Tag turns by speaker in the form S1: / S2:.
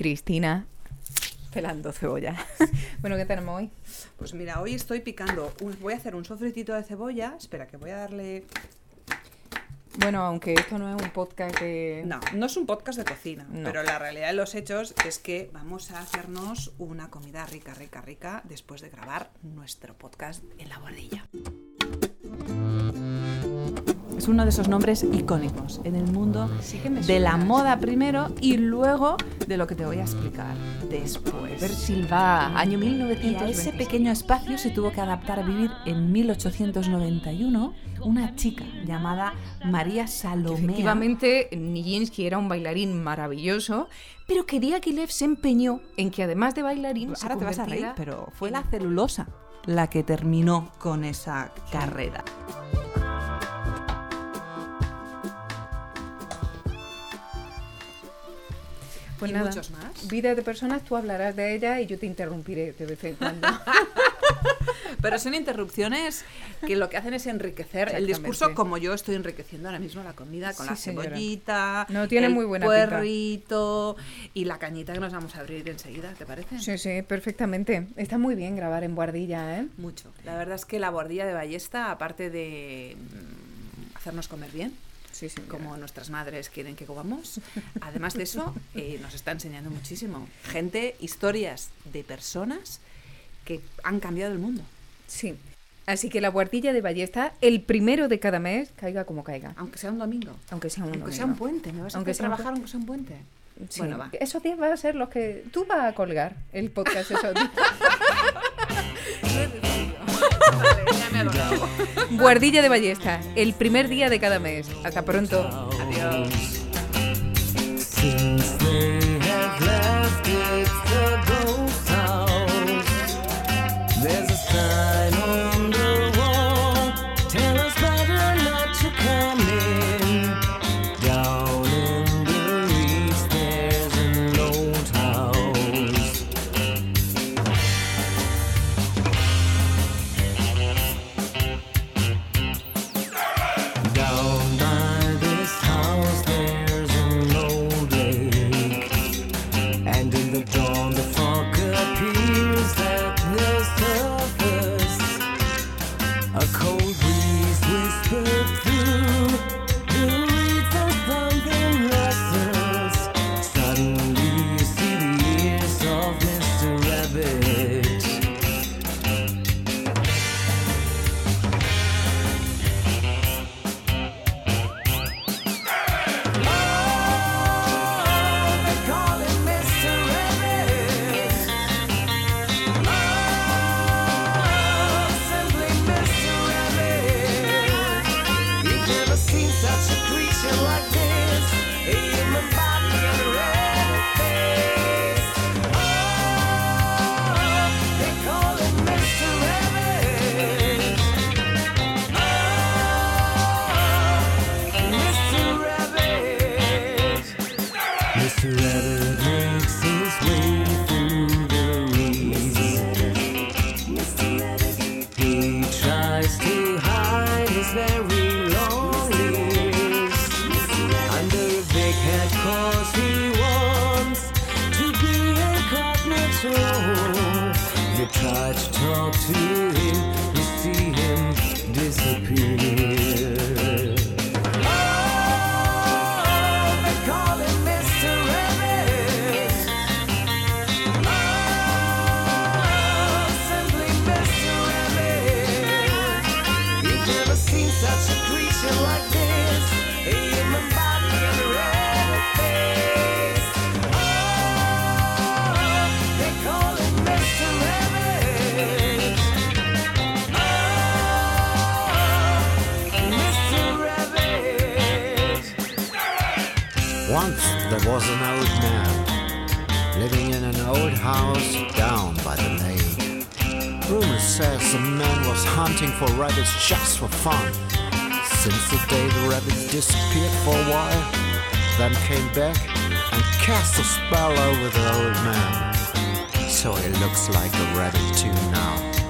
S1: Cristina pelando cebolla. bueno, ¿qué tenemos hoy?
S2: Pues mira, hoy estoy picando. voy a hacer un sofritito de cebolla. Espera, que voy a darle.
S1: Bueno, aunque esto no es un podcast de...
S2: No, no es un podcast de cocina,
S1: No.
S2: pero la realidad de los hechos es que vamos a hacernos una comida rica, rica, rica después de grabar nuestro podcast en la bordilla. Es uno de esos nombres icónicos en el mundo
S1: Sí que me
S2: de la moda primero y luego de lo que te voy a explicar después.
S1: Ver Silva, año
S2: Y a
S1: 1926.
S2: ese pequeño espacio se tuvo que adaptar a vivir en 1891 una chica llamada María Salomea.
S1: Efectivamente, Nijinsky era un bailarín maravilloso, pero que Diaghilev se empeñó en que además de bailarín...
S2: Ahora te vas a reír, pero fue la celulosa la que terminó con esa carrera.
S1: Pues
S2: ¿Y
S1: nada,
S2: muchos más?
S1: Vida de personas, tú hablarás de ella y yo te interrumpiré de vez en cuando.
S2: Pero son interrupciones que lo que hacen es enriquecer el discurso como yo estoy enriqueciendo ahora mismo la comida con
S1: Sí,
S2: la cebollita,
S1: No, tiene
S2: el
S1: muy buena pinta.
S2: puerrito y la cañita que nos vamos a abrir enseguida, ¿te parece?
S1: sí, sí, perfectamente. Está muy bien grabar en Guardilla, ¿eh?
S2: Mucho. La verdad es que la bordilla de ballesta, aparte de mm, hacernos comer bien,
S1: Sí, sí.
S2: como nuestras madres quieren que comamos. Además de eso, eh, nos está enseñando muchísimo. Gente, historias de personas que han cambiado el mundo.
S1: Sí. Así que la guardilla de Ballesta, el primero de cada mes, caiga como caiga.
S2: Aunque sea un domingo.
S1: Aunque sea un
S2: Aunque
S1: domingo.
S2: sea un puente. ¿Me vas a
S1: Aunque
S2: hacer
S1: un
S2: trabajar aunque sea un puente?
S1: Sí.
S2: Bueno, va.
S1: Esos días van a ser los que... Tú vas a colgar el podcast esos días.
S2: Me adorado.
S1: Guardilla de Ballesta, el primer día de cada mes. Hasta pronto.
S2: Adiós.
S3: Try to talk to him, you see him disappear.
S4: Once there was an old man living in an old house down by the lake. Rumor says the man was hunting for rabbits just for fun. Since the day the rabbits disappeared for a while, then came back and cast a spell over the old man. So he looks like a rabbit too now.